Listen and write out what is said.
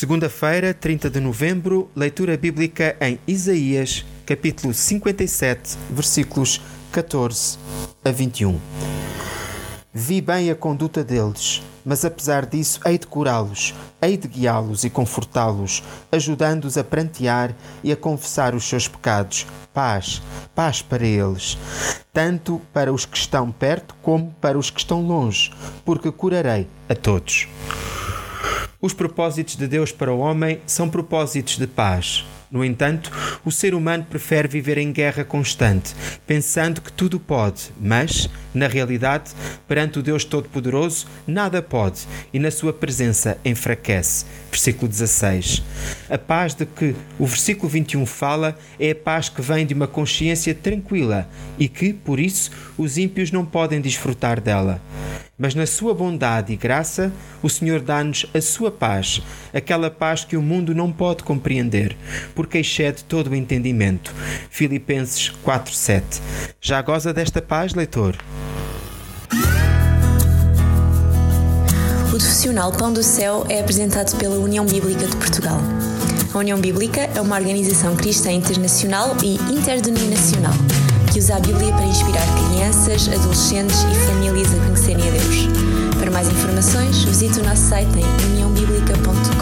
Segunda-feira, 30 de novembro, leitura bíblica em Isaías, capítulo 57, versículos 14 a 21. Vi bem a conduta deles, mas apesar disso hei de curá-los, hei de guiá-los e confortá-los, ajudando-os a prantear e a confessar os seus pecados. Paz, paz para eles, tanto para os que estão perto como para os que estão longe, porque curarei a todos. Os propósitos de Deus para o homem são propósitos de paz. No entanto, o ser humano prefere viver em guerra constante, pensando que tudo pode, mas, na realidade, perante o Deus Todo-Poderoso, nada pode e na sua presença enfraquece. Versículo 16. A paz de que o versículo 21 fala é a paz que vem de uma consciência tranquila e que, por isso, os ímpios não podem desfrutar dela. Mas na sua bondade e graça, o Senhor dá-nos a sua paz, aquela paz que o mundo não pode compreender, porque excede todo o entendimento. Filipenses 4:7. Já goza desta paz, leitor? O profissional Pão do Céu é apresentado pela União Bíblica de Portugal. A União Bíblica é uma organização cristã internacional e interdenominacional usa a Bíblia para inspirar crianças, adolescentes e famílias a conhecerem a Deus. Para mais informações, visite o nosso site em uniãobíblica.com.